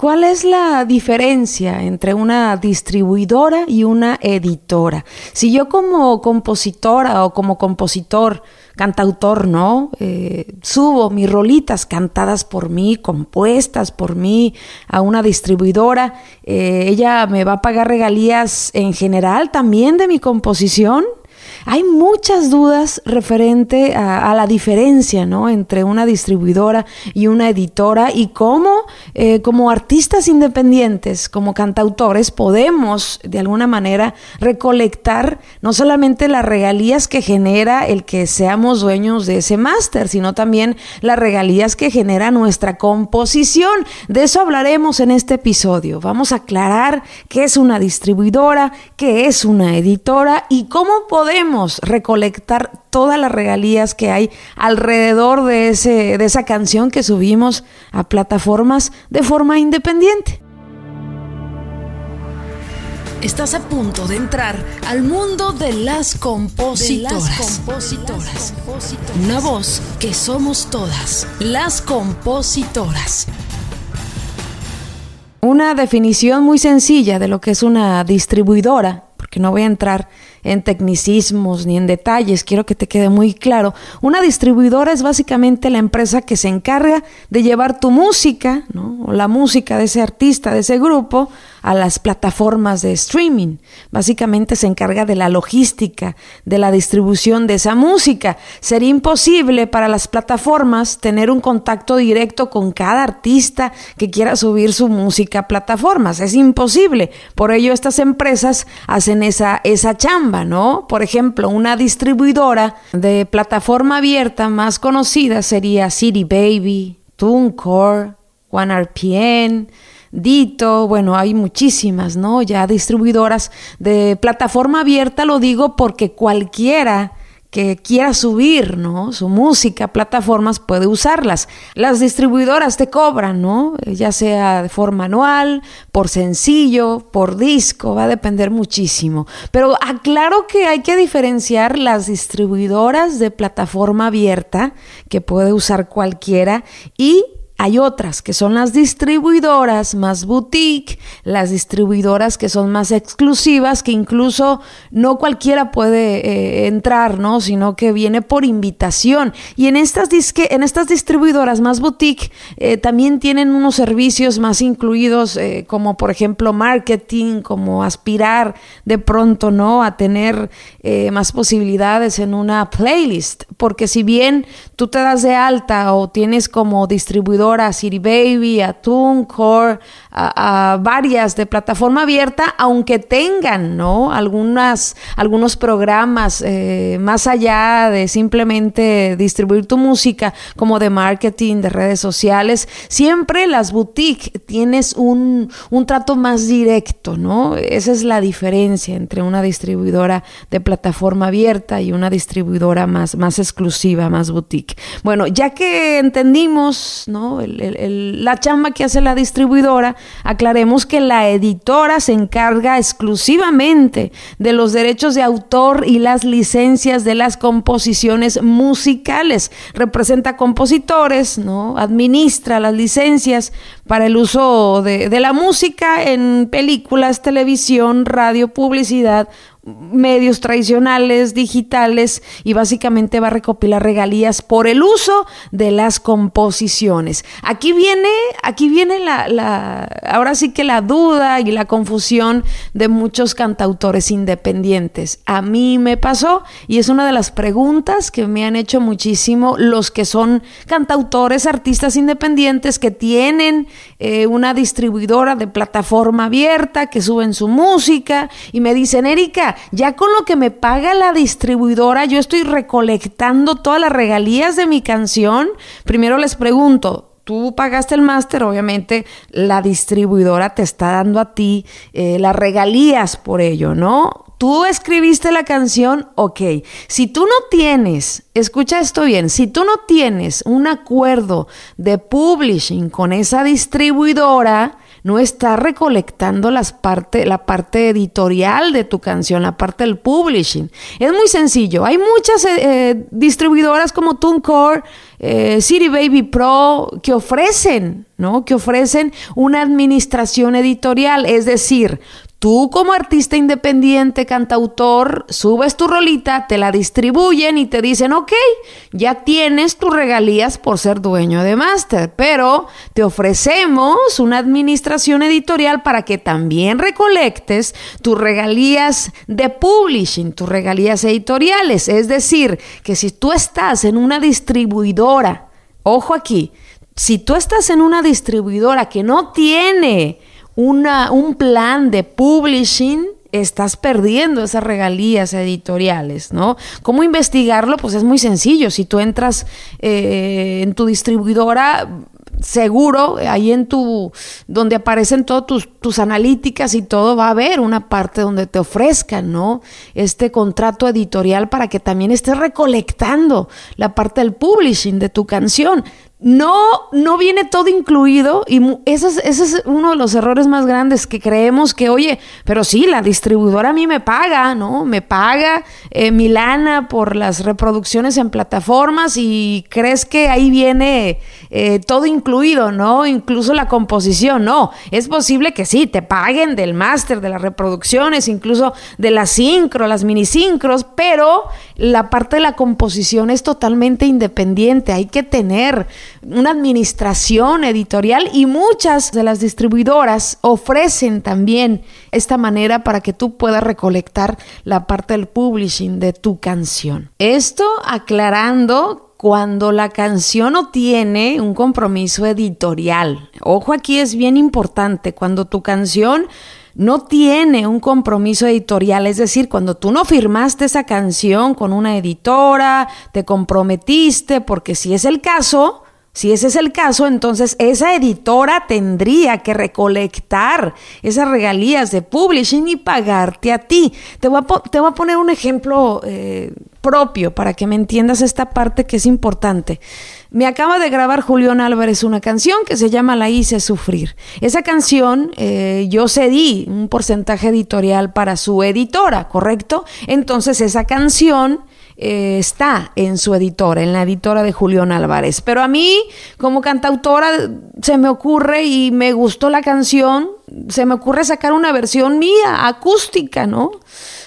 ¿Cuál es la diferencia entre una distribuidora y una editora? Si yo como compositora o como compositor, cantautor, ¿no? Eh, subo mis rolitas cantadas por mí, compuestas por mí a una distribuidora, eh, ella me va a pagar regalías en general también de mi composición. Hay muchas dudas referente a, la diferencia ¿no? entre una distribuidora y una editora y cómo eh, como artistas independientes, como cantautores, podemos de alguna manera recolectar no solamente las regalías que genera el que seamos dueños de ese máster, sino también las regalías que genera nuestra composición. De eso hablaremos en este episodio. Vamos a aclarar qué es una distribuidora, qué es una editora y cómo podemos recolectar todas las regalías que hay alrededor de, ese, de esa canción que subimos a plataformas de forma independiente. Estás a punto de entrar al mundo de las compositoras. Una voz que somos todas, las compositoras. Una definición muy sencilla de lo que es una distribuidora, porque no voy a entrar en tecnicismos ni en detalles, quiero que te quede muy claro. Una distribuidora es básicamente la empresa que se encarga de llevar tu música, ¿no? o la música de ese artista, de ese grupo, a las plataformas de streaming. Básicamente se encarga de la logística, de la distribución de esa música. Sería imposible para las plataformas tener un contacto directo con cada artista que quiera subir su música a plataformas. Es imposible. Por ello estas empresas hacen esa, esa chamba, Por ejemplo, una distribuidora de plataforma abierta más conocida sería City Baby, TuneCore, OneRPN, Dito, bueno, hay muchísimas, ¿no? Ya distribuidoras de plataforma abierta, lo digo porque cualquiera quiera subir, ¿no? Su música plataformas puede usarlas. Las distribuidoras te cobran, ¿no? Ya sea de forma anual, por sencillo, por disco, va a depender muchísimo. Pero aclaro que hay que diferenciar las distribuidoras de plataforma abierta, que puede usar cualquiera, y hay otras que son las distribuidoras más boutique, las distribuidoras que son más exclusivas, que incluso no cualquiera puede eh, entrar, ¿no? Sino que viene por invitación. Y en estas, disque, en estas distribuidoras más boutique eh, también tienen unos servicios más incluidos, eh, como por ejemplo marketing, como aspirar de pronto, ¿no? A tener más posibilidades en una playlist. Porque si bien tú te das de alta o tienes como distribuidor a City Baby, a TuneCore, a, varias de plataforma abierta, aunque tengan ¿no? Algunas, algunos programas eh, más allá de simplemente distribuir tu música, como de marketing, de redes sociales, siempre las boutiques tienes un, un trato más directo, ¿no? Esa es la diferencia entre una distribuidora de plataforma abierta y una distribuidora más, más exclusiva, más boutique. Bueno, ya que entendimos ¿no? La chamba que hace la distribuidora, aclaremos que la editora se encarga exclusivamente de los derechos de autor y las licencias de las composiciones musicales. Representa compositores, ¿no? Administra las licencias para el uso de, de la música en películas, televisión, radio, publicidad medios tradicionales, digitales y básicamente va a recopilar regalías por el uso de las composiciones. Aquí viene, aquí viene la, la, ahora sí que la duda y la confusión de muchos cantautores independientes. A mí me pasó y es una de las preguntas que me han hecho muchísimo los que son cantautores, artistas independientes que tienen eh, una distribuidora de plataforma abierta, que suben su música y me dicen, Erika, ya con lo que me paga la distribuidora, yo estoy recolectando todas las regalías de mi canción. Primero les pregunto, tú pagaste el máster, obviamente la distribuidora te está dando a ti eh, las regalías por ello, ¿no? Tú escribiste la canción, ok. Si tú no tienes, escucha esto bien, si tú no tienes un acuerdo de publishing con esa distribuidora, no estás recolectando las parte, la parte editorial de tu canción, la parte del publishing. Es muy sencillo. Hay muchas eh, eh, distribuidoras como TuneCore, eh, City Baby Pro que ofrecen, ¿no? Que ofrecen una administración editorial, es decir, Tú como artista independiente, cantautor, subes tu rolita, te la distribuyen y te dicen, ok, ya tienes tus regalías por ser dueño de máster, pero te ofrecemos una administración editorial para que también recolectes tus regalías de publishing, tus regalías editoriales. Es decir, que si tú estás en una distribuidora, ojo aquí, si tú estás en una distribuidora que no tiene una, un plan de publishing, estás perdiendo esas regalías editoriales, ¿no? ¿Cómo investigarlo? Pues es muy sencillo. Si tú entras eh, en tu distribuidora, seguro, ahí en tu, donde aparecen todas tus, tus, analíticas y todo, va a haber una parte donde te ofrezcan, ¿no? Este contrato editorial para que también estés recolectando la parte del publishing de tu canción no, no viene todo incluido y ese es, uno de los errores más grandes que creemos que, oye, pero sí, la distribuidora a mí me paga, ¿no? Me paga eh, mi lana por las reproducciones en plataformas y crees que ahí viene eh, todo incluido, ¿no? Incluso la composición, no. Es posible que sí, te paguen del máster, de las reproducciones, incluso de las sincro, las mini sincros, pero la parte de la composición es totalmente independiente, hay que tener una administración editorial y muchas de las distribuidoras ofrecen también esta manera para que tú puedas recolectar la parte del publishing de tu canción. Esto aclarando cuando la canción no tiene un compromiso editorial. Ojo aquí es bien importante, cuando tu canción no tiene un compromiso editorial, es decir, cuando tú no firmaste esa canción con una editora, te comprometiste, porque si es el caso, si ese es el caso, entonces esa editora tendría que recolectar esas regalías de publishing y pagarte a ti. Te voy a, te voy a poner un ejemplo eh, propio para que me entiendas esta parte que es importante. Me acaba de grabar Julián Álvarez una canción que se llama La hice sufrir. Esa canción eh, yo cedí un porcentaje editorial para su editora, ¿correcto? Entonces esa canción eh, está en su editora, en la editora de Julián Álvarez. Pero a mí, como cantautora, se me ocurre y me gustó la canción, se me ocurre sacar una versión mía, acústica, ¿no?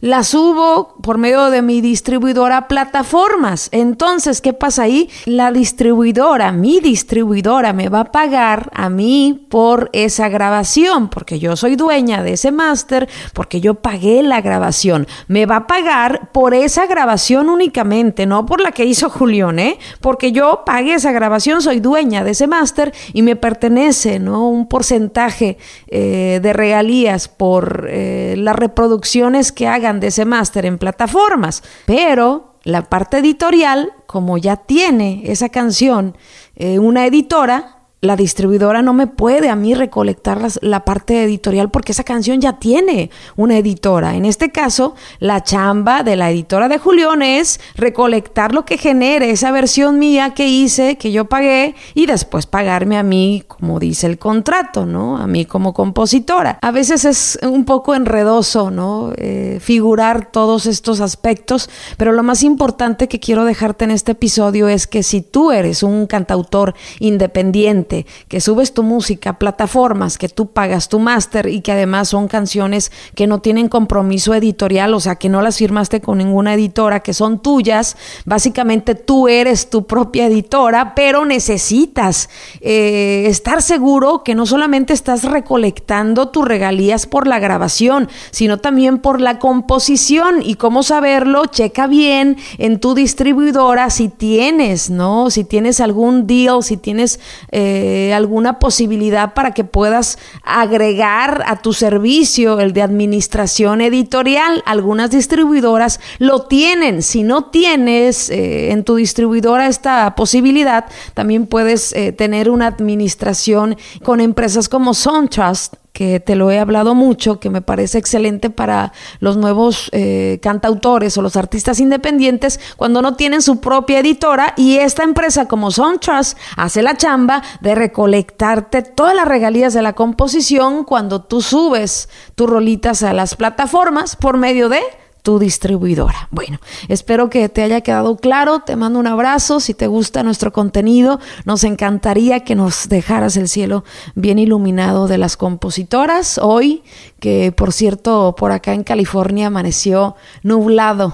la subo por medio de mi distribuidora plataformas. Entonces, ¿qué pasa ahí? La distribuidora, mi distribuidora, me va a pagar a mí por esa grabación, porque yo soy dueña de ese máster, porque yo pagué la grabación. Me va a pagar por esa grabación únicamente, no por la que hizo Julián, ¿eh? Porque yo pagué esa grabación, soy dueña de ese máster y me pertenece, ¿no? Un porcentaje eh, de regalías por eh, las reproducciones que haga de ese máster en plataformas, pero la parte editorial, como ya tiene esa canción eh, una editora, la distribuidora no me puede a mí recolectar la parte editorial porque esa canción ya tiene una editora. En este caso, la chamba de la editora de Julián es recolectar lo que genere esa versión mía que hice, que yo pagué, y después pagarme a mí, como dice el contrato, ¿no? A mí como compositora. A veces es un poco enredoso, ¿no? Eh, figurar todos estos aspectos, pero lo más importante que quiero dejarte en este episodio es que si tú eres un cantautor independiente, que subes tu música a plataformas, que tú pagas tu máster y que además son canciones que no tienen compromiso editorial, o sea, que no las firmaste con ninguna editora, que son tuyas, básicamente tú eres tu propia editora, pero necesitas eh, estar seguro que no solamente estás recolectando tus regalías por la grabación, sino también por la composición. ¿Y cómo saberlo? Checa bien en tu distribuidora si tienes, ¿no? Si tienes algún deal, si tienes... Eh, eh, alguna posibilidad para que puedas agregar a tu servicio el de administración editorial. Algunas distribuidoras lo tienen. Si no tienes eh, en tu distribuidora esta posibilidad, también puedes eh, tener una administración con empresas como SunTrust que te lo he hablado mucho, que me parece excelente para los nuevos eh, cantautores o los artistas independientes cuando no tienen su propia editora y esta empresa como SoundTrust hace la chamba de recolectarte todas las regalías de la composición cuando tú subes tus rolitas a las plataformas por medio de tu distribuidora. Bueno, espero que te haya quedado claro. Te mando un abrazo. Si te gusta nuestro contenido, nos encantaría que nos dejaras el cielo bien iluminado de las compositoras. Hoy, que por cierto, por acá en California amaneció nublado.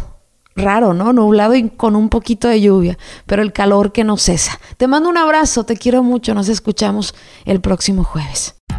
Raro, ¿no? Nublado y con un poquito de lluvia, pero el calor que no cesa. Te mando un abrazo, te quiero mucho, nos escuchamos el próximo jueves.